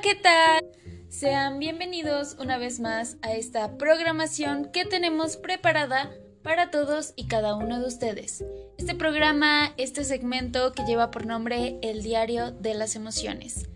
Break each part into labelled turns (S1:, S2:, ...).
S1: ¿qué tal? Sean bienvenidos una vez más a esta programación que tenemos preparada para todos y cada uno de ustedes. Este programa, este segmento que lleva por nombre El Diario de las Emociones.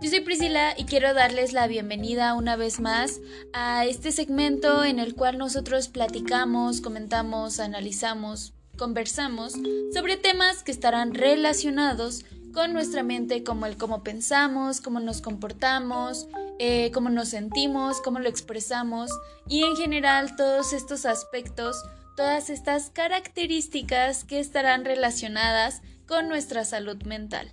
S1: Yo soy Priscila y quiero darles la bienvenida una vez más a este segmento en el cual nosotros platicamos, comentamos, analizamos, conversamos sobre temas que estarán relacionados con nuestra mente, como el cómo pensamos, cómo nos comportamos, eh, cómo nos sentimos, cómo lo expresamos y en general todos estos aspectos, todas estas características que estarán relacionadas con nuestra salud mental.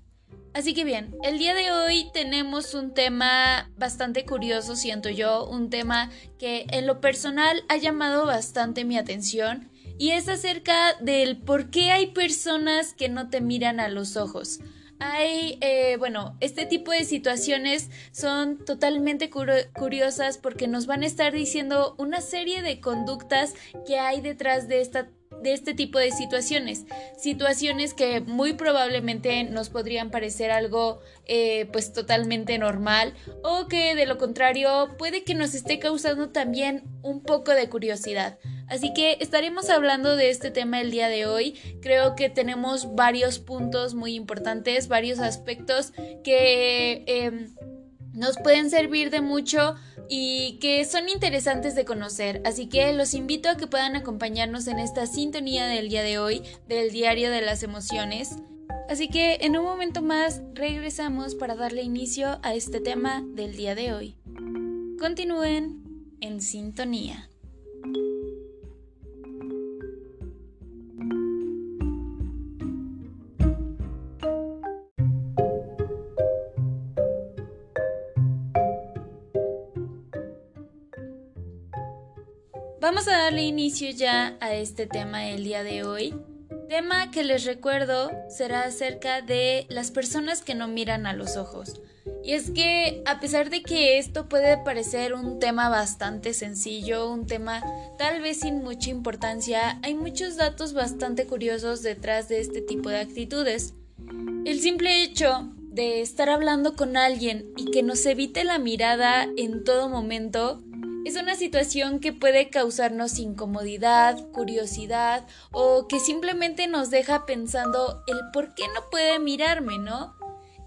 S1: Así que bien, el día de hoy tenemos un tema bastante curioso, siento yo, un tema que en lo personal ha llamado bastante mi atención y es acerca del por qué hay personas que no te miran a los ojos hay, eh, bueno, este tipo de situaciones son totalmente curiosas porque nos van a estar diciendo una serie de conductas que hay detrás de esta de este tipo de situaciones, situaciones que muy probablemente nos podrían parecer algo eh, pues totalmente normal o que de lo contrario puede que nos esté causando también un poco de curiosidad. Así que estaremos hablando de este tema el día de hoy. Creo que tenemos varios puntos muy importantes, varios aspectos que em, nos pueden servir de mucho y que son interesantes de conocer. Así que los invito a que puedan acompañarnos en esta sintonía del día de hoy, del diario de las emociones. Así que en un momento más regresamos para darle inicio a este tema del día de hoy. Continúen en sintonía. Vamos a darle inicio ya a este tema del día de hoy. Tema que les recuerdo será acerca de las personas que no miran a los ojos. Y es que a pesar de que esto puede parecer un tema bastante sencillo, un tema tal vez sin mucha importancia, hay muchos datos bastante curiosos detrás de este tipo de actitudes. El simple hecho de estar hablando con alguien y que nos evite la mirada en todo momento es una situación que puede causarnos incomodidad, curiosidad o que simplemente nos deja pensando el por qué no puede mirarme, ¿no?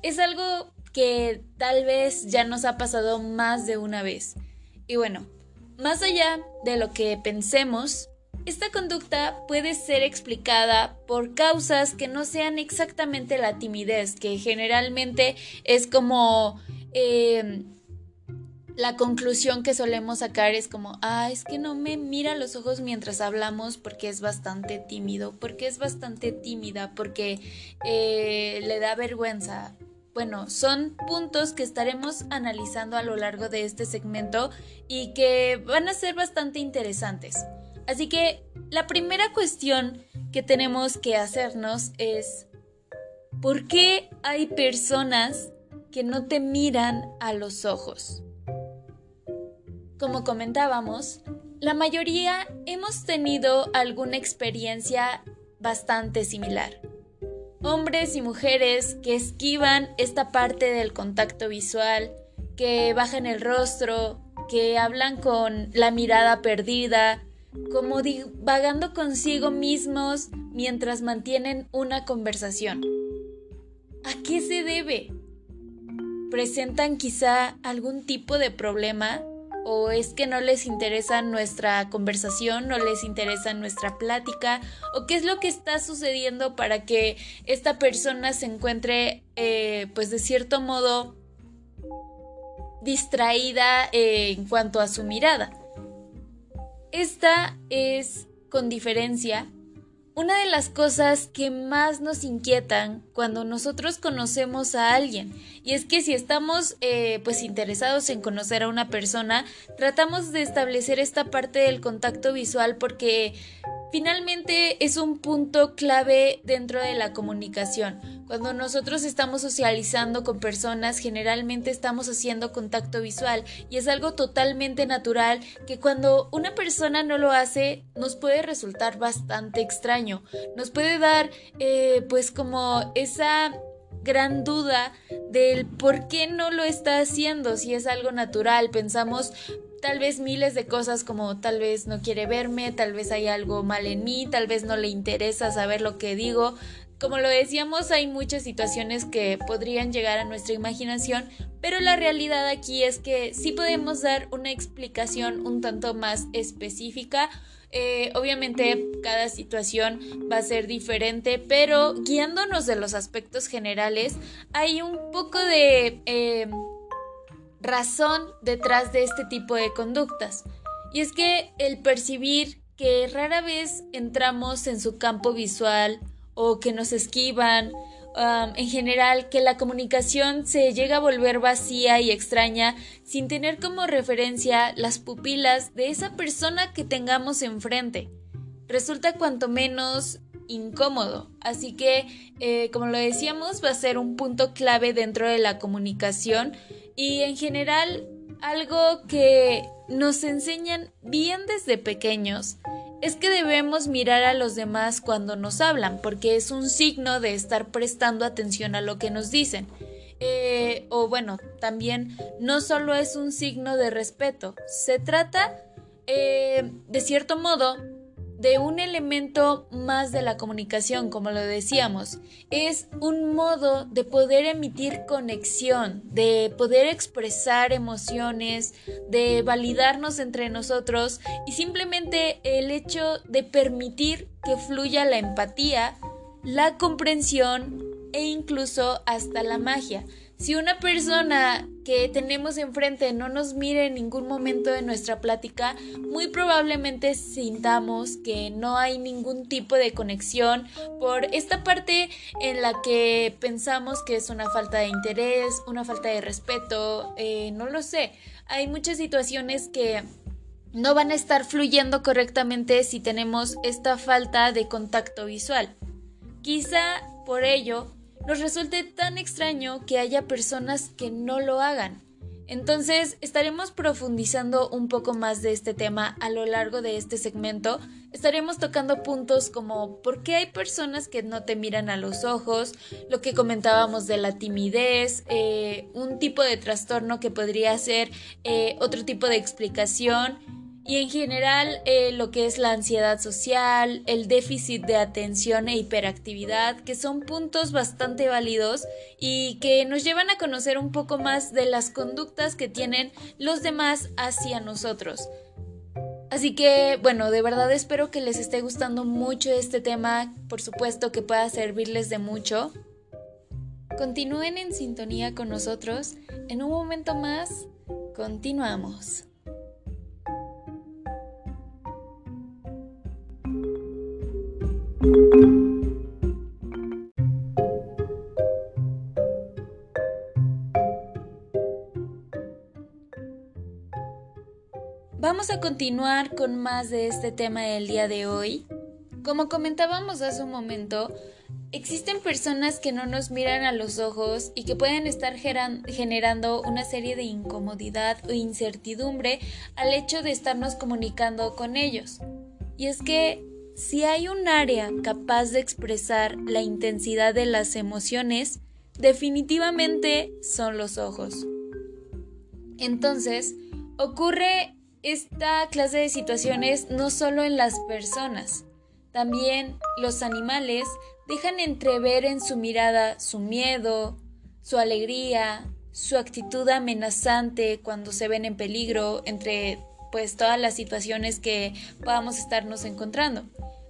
S1: Es algo que tal vez ya nos ha pasado más de una vez. Y bueno, más allá de lo que pensemos, esta conducta puede ser explicada por causas que no sean exactamente la timidez, que generalmente es como... Eh, la conclusión que solemos sacar es como, ah, es que no me mira a los ojos mientras hablamos porque es bastante tímido, porque es bastante tímida, porque eh, le da vergüenza. Bueno, son puntos que estaremos analizando a lo largo de este segmento y que van a ser bastante interesantes. Así que la primera cuestión que tenemos que hacernos es, ¿por qué hay personas que no te miran a los ojos? Como comentábamos, la mayoría hemos tenido alguna experiencia bastante similar. Hombres y mujeres que esquivan esta parte del contacto visual, que bajan el rostro, que hablan con la mirada perdida, como vagando consigo mismos mientras mantienen una conversación. ¿A qué se debe? ¿Presentan quizá algún tipo de problema o es que no les interesa nuestra conversación, no les interesa nuestra plática, o qué es lo que está sucediendo para que esta persona se encuentre, eh, pues de cierto modo, distraída eh, en cuanto a su mirada. Esta es, con diferencia, una de las cosas que más nos inquietan cuando nosotros conocemos a alguien y es que si estamos eh, pues interesados en conocer a una persona tratamos de establecer esta parte del contacto visual porque Finalmente es un punto clave dentro de la comunicación. Cuando nosotros estamos socializando con personas, generalmente estamos haciendo contacto visual y es algo totalmente natural que cuando una persona no lo hace nos puede resultar bastante extraño. Nos puede dar eh, pues como esa gran duda del por qué no lo está haciendo, si es algo natural. Pensamos tal vez miles de cosas como tal vez no quiere verme, tal vez hay algo mal en mí, tal vez no le interesa saber lo que digo. Como lo decíamos, hay muchas situaciones que podrían llegar a nuestra imaginación, pero la realidad aquí es que sí podemos dar una explicación un tanto más específica eh, obviamente cada situación va a ser diferente, pero guiándonos de los aspectos generales, hay un poco de eh, razón detrás de este tipo de conductas. Y es que el percibir que rara vez entramos en su campo visual o que nos esquivan en general que la comunicación se llega a volver vacía y extraña sin tener como referencia las pupilas de esa persona que tengamos enfrente. Resulta cuanto menos incómodo. Así que, eh, como lo decíamos, va a ser un punto clave dentro de la comunicación y en general algo que nos enseñan bien desde pequeños es que debemos mirar a los demás cuando nos hablan, porque es un signo de estar prestando atención a lo que nos dicen. Eh, o bueno, también no solo es un signo de respeto, se trata, eh, de cierto modo, de un elemento más de la comunicación, como lo decíamos. Es un modo de poder emitir conexión, de poder expresar emociones, de validarnos entre nosotros y simplemente el hecho de permitir que fluya la empatía, la comprensión e incluso hasta la magia. Si una persona que tenemos enfrente no nos mire en ningún momento de nuestra plática, muy probablemente sintamos que no hay ningún tipo de conexión por esta parte en la que pensamos que es una falta de interés, una falta de respeto, eh, no lo sé. Hay muchas situaciones que no van a estar fluyendo correctamente si tenemos esta falta de contacto visual. Quizá por ello nos resulte tan extraño que haya personas que no lo hagan. Entonces estaremos profundizando un poco más de este tema a lo largo de este segmento. Estaremos tocando puntos como por qué hay personas que no te miran a los ojos, lo que comentábamos de la timidez, eh, un tipo de trastorno que podría ser eh, otro tipo de explicación y en general eh, lo que es la ansiedad social, el déficit de atención e hiperactividad, que son puntos bastante válidos y que nos llevan a conocer un poco más de las conductas que tienen los demás hacia nosotros. Así que, bueno, de verdad espero que les esté gustando mucho este tema, por supuesto que pueda servirles de mucho. Continúen en sintonía con nosotros, en un momento más, continuamos. Vamos a continuar con más de este tema del día de hoy. Como comentábamos hace un momento, existen personas que no nos miran a los ojos y que pueden estar generando una serie de incomodidad o incertidumbre al hecho de estarnos comunicando con ellos. Y es que si hay un área capaz de expresar la intensidad de las emociones, definitivamente son los ojos. Entonces, ocurre esta clase de situaciones no solo en las personas, también los animales dejan entrever en su mirada su miedo, su alegría, su actitud amenazante cuando se ven en peligro, entre pues todas las situaciones que podamos estarnos encontrando.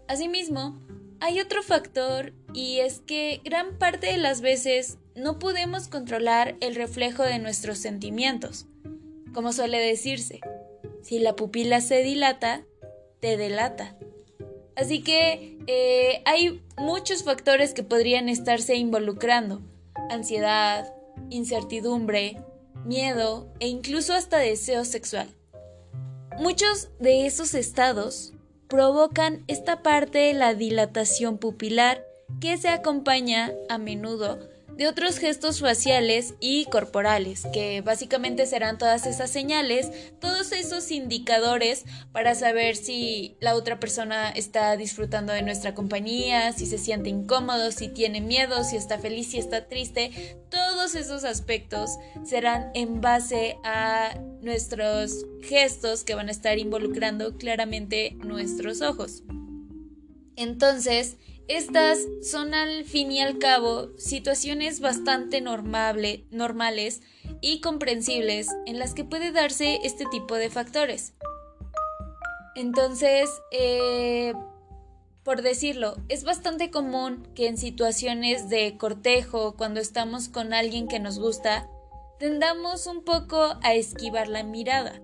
S1: Asimismo, hay otro factor y es que gran parte de las veces no podemos controlar el reflejo de nuestros sentimientos. Como suele decirse, si la pupila se dilata, te delata. Así que eh, hay muchos factores que podrían estarse involucrando. Ansiedad, incertidumbre, miedo e incluso hasta deseo sexual. Muchos de esos estados provocan esta parte de la dilatación pupilar que se acompaña a menudo de otros gestos faciales y corporales, que básicamente serán todas esas señales, todos esos indicadores para saber si la otra persona está disfrutando de nuestra compañía, si se siente incómodo, si tiene miedo, si está feliz, si está triste. Todos esos aspectos serán en base a nuestros gestos que van a estar involucrando claramente nuestros ojos. Entonces, estas son al fin y al cabo situaciones bastante normales y comprensibles en las que puede darse este tipo de factores. Entonces, eh, por decirlo, es bastante común que en situaciones de cortejo, cuando estamos con alguien que nos gusta, tendamos un poco a esquivar la mirada.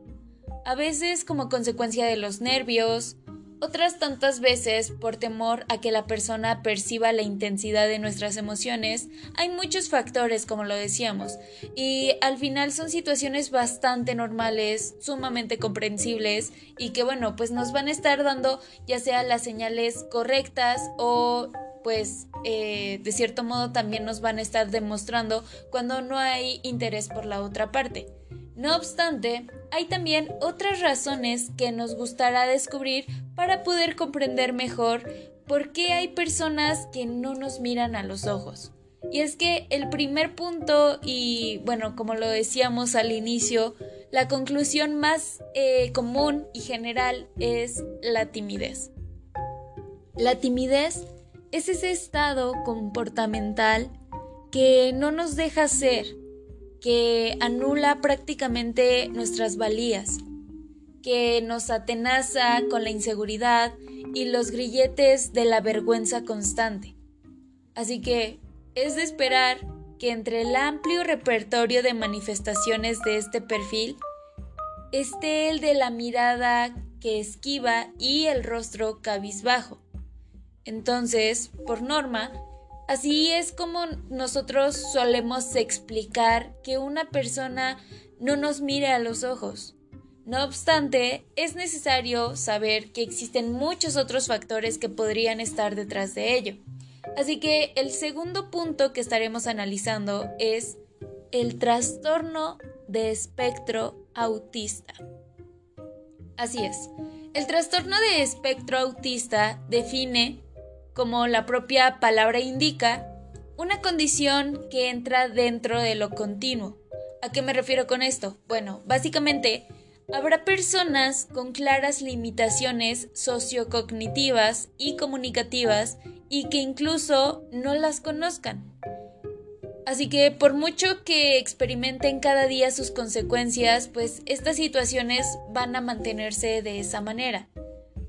S1: A veces como consecuencia de los nervios, otras tantas veces, por temor a que la persona perciba la intensidad de nuestras emociones, hay muchos factores, como lo decíamos, y al final son situaciones bastante normales, sumamente comprensibles, y que bueno, pues nos van a estar dando ya sea las señales correctas o pues eh, de cierto modo también nos van a estar demostrando cuando no hay interés por la otra parte. No obstante, hay también otras razones que nos gustará descubrir para poder comprender mejor por qué hay personas que no nos miran a los ojos. Y es que el primer punto, y bueno, como lo decíamos al inicio, la conclusión más eh, común y general es la timidez. La timidez es ese estado comportamental que no nos deja ser, que anula prácticamente nuestras valías, que nos atenaza con la inseguridad y los grilletes de la vergüenza constante. Así que es de esperar que entre el amplio repertorio de manifestaciones de este perfil esté el de la mirada que esquiva y el rostro cabizbajo. Entonces, por norma, Así es como nosotros solemos explicar que una persona no nos mire a los ojos. No obstante, es necesario saber que existen muchos otros factores que podrían estar detrás de ello. Así que el segundo punto que estaremos analizando es el trastorno de espectro autista. Así es, el trastorno de espectro autista define como la propia palabra indica, una condición que entra dentro de lo continuo. ¿A qué me refiero con esto? Bueno, básicamente, habrá personas con claras limitaciones sociocognitivas y comunicativas y que incluso no las conozcan. Así que por mucho que experimenten cada día sus consecuencias, pues estas situaciones van a mantenerse de esa manera.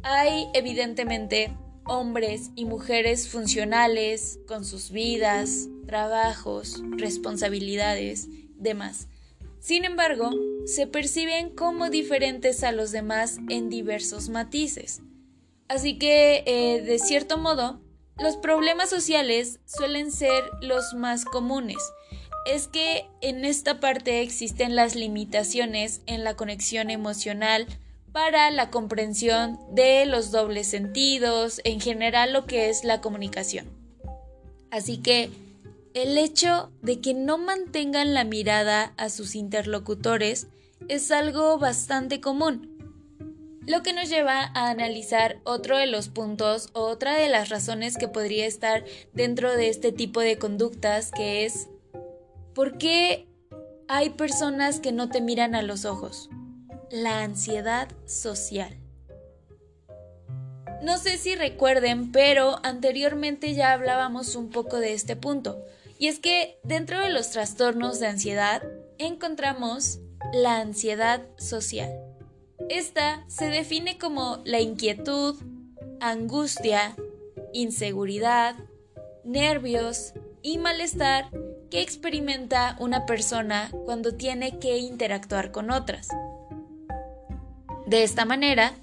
S1: Hay evidentemente hombres y mujeres funcionales con sus vidas, trabajos, responsabilidades, demás. Sin embargo, se perciben como diferentes a los demás en diversos matices. Así que, eh, de cierto modo, los problemas sociales suelen ser los más comunes. Es que en esta parte existen las limitaciones en la conexión emocional, para la comprensión de los dobles sentidos, en general lo que es la comunicación. Así que el hecho de que no mantengan la mirada a sus interlocutores es algo bastante común, lo que nos lleva a analizar otro de los puntos o otra de las razones que podría estar dentro de este tipo de conductas, que es ¿por qué hay personas que no te miran a los ojos? La ansiedad social. No sé si recuerden, pero anteriormente ya hablábamos un poco de este punto, y es que dentro de los trastornos de ansiedad encontramos la ansiedad social. Esta se define como la inquietud, angustia, inseguridad, nervios y malestar que experimenta una persona cuando tiene que interactuar con otras. De esta manera,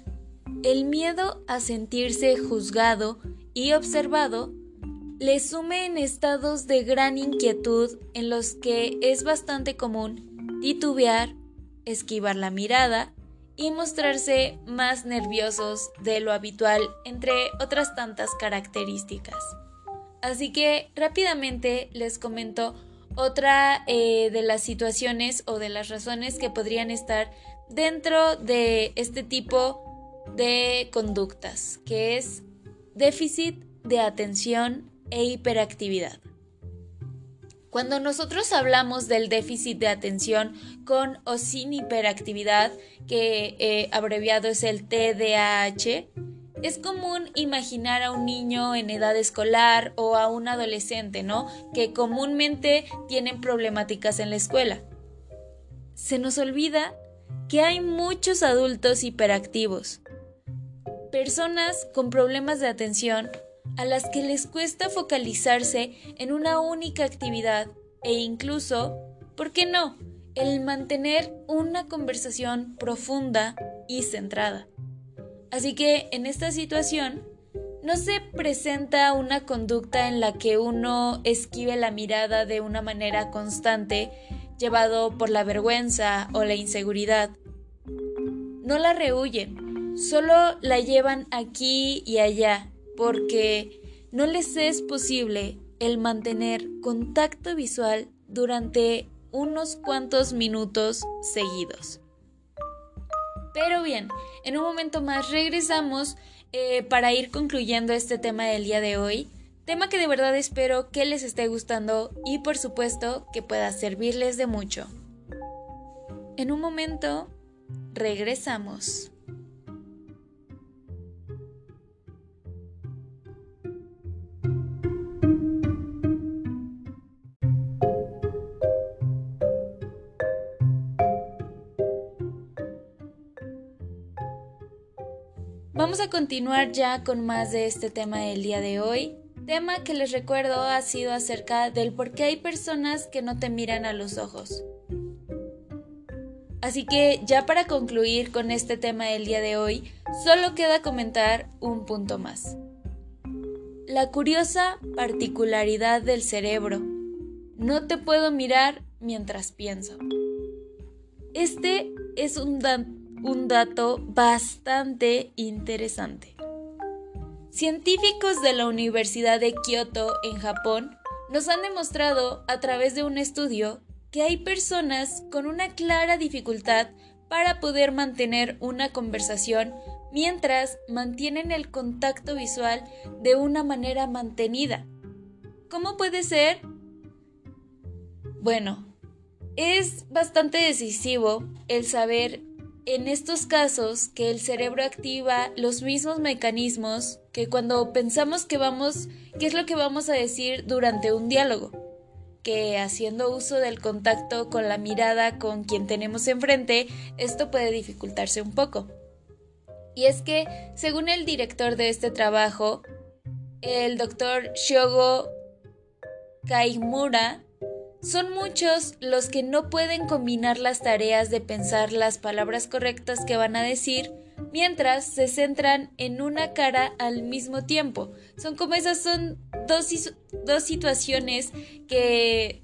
S1: el miedo a sentirse juzgado y observado le sume en estados de gran inquietud en los que es bastante común titubear, esquivar la mirada y mostrarse más nerviosos de lo habitual, entre otras tantas características. Así que rápidamente les comento otra eh, de las situaciones o de las razones que podrían estar dentro de este tipo de conductas, que es déficit de atención e hiperactividad. Cuando nosotros hablamos del déficit de atención con o sin hiperactividad, que eh, abreviado es el TDAH, es común imaginar a un niño en edad escolar o a un adolescente, ¿no? Que comúnmente tienen problemáticas en la escuela. Se nos olvida que hay muchos adultos hiperactivos, personas con problemas de atención a las que les cuesta focalizarse en una única actividad e incluso, ¿por qué no?, el mantener una conversación profunda y centrada. Así que en esta situación no se presenta una conducta en la que uno esquive la mirada de una manera constante, llevado por la vergüenza o la inseguridad. No la rehuyen, solo la llevan aquí y allá, porque no les es posible el mantener contacto visual durante unos cuantos minutos seguidos. Pero bien, en un momento más regresamos eh, para ir concluyendo este tema del día de hoy. Tema que de verdad espero que les esté gustando y por supuesto que pueda servirles de mucho. En un momento, regresamos. Vamos a continuar ya con más de este tema del día de hoy. Tema que les recuerdo ha sido acerca del por qué hay personas que no te miran a los ojos. Así que ya para concluir con este tema del día de hoy, solo queda comentar un punto más. La curiosa particularidad del cerebro. No te puedo mirar mientras pienso. Este es un, un dato bastante interesante. Científicos de la Universidad de Kioto en Japón nos han demostrado a través de un estudio que hay personas con una clara dificultad para poder mantener una conversación mientras mantienen el contacto visual de una manera mantenida. ¿Cómo puede ser? Bueno, es bastante decisivo el saber en estos casos que el cerebro activa los mismos mecanismos que cuando pensamos que vamos, qué es lo que vamos a decir durante un diálogo, que haciendo uso del contacto con la mirada con quien tenemos enfrente, esto puede dificultarse un poco. Y es que, según el director de este trabajo, el doctor Shogo Kaimura, son muchos los que no pueden combinar las tareas de pensar las palabras correctas que van a decir mientras se centran en una cara al mismo tiempo. Son como esas son dos, dos situaciones que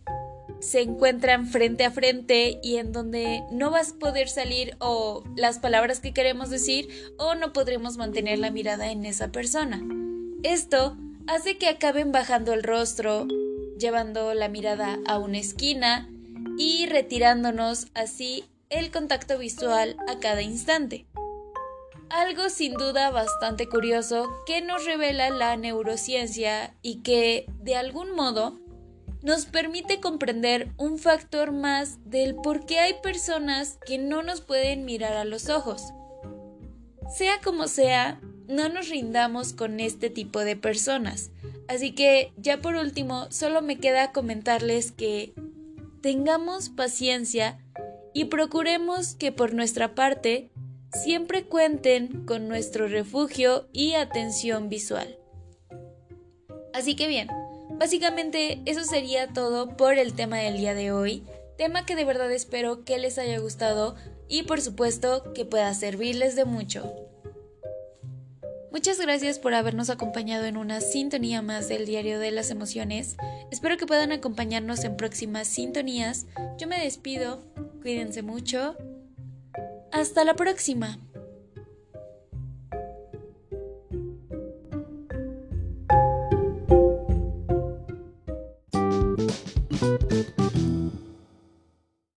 S1: se encuentran frente a frente y en donde no vas a poder salir o las palabras que queremos decir o no podremos mantener la mirada en esa persona. Esto hace que acaben bajando el rostro, llevando la mirada a una esquina y retirándonos así el contacto visual a cada instante. Algo sin duda bastante curioso que nos revela la neurociencia y que, de algún modo, nos permite comprender un factor más del por qué hay personas que no nos pueden mirar a los ojos. Sea como sea, no nos rindamos con este tipo de personas. Así que ya por último, solo me queda comentarles que tengamos paciencia y procuremos que por nuestra parte siempre cuenten con nuestro refugio y atención visual. Así que bien, básicamente eso sería todo por el tema del día de hoy, tema que de verdad espero que les haya gustado y por supuesto que pueda servirles de mucho. Muchas gracias por habernos acompañado en una sintonía más del Diario de las Emociones. Espero que puedan acompañarnos en próximas sintonías. Yo me despido, cuídense mucho. Hasta la próxima.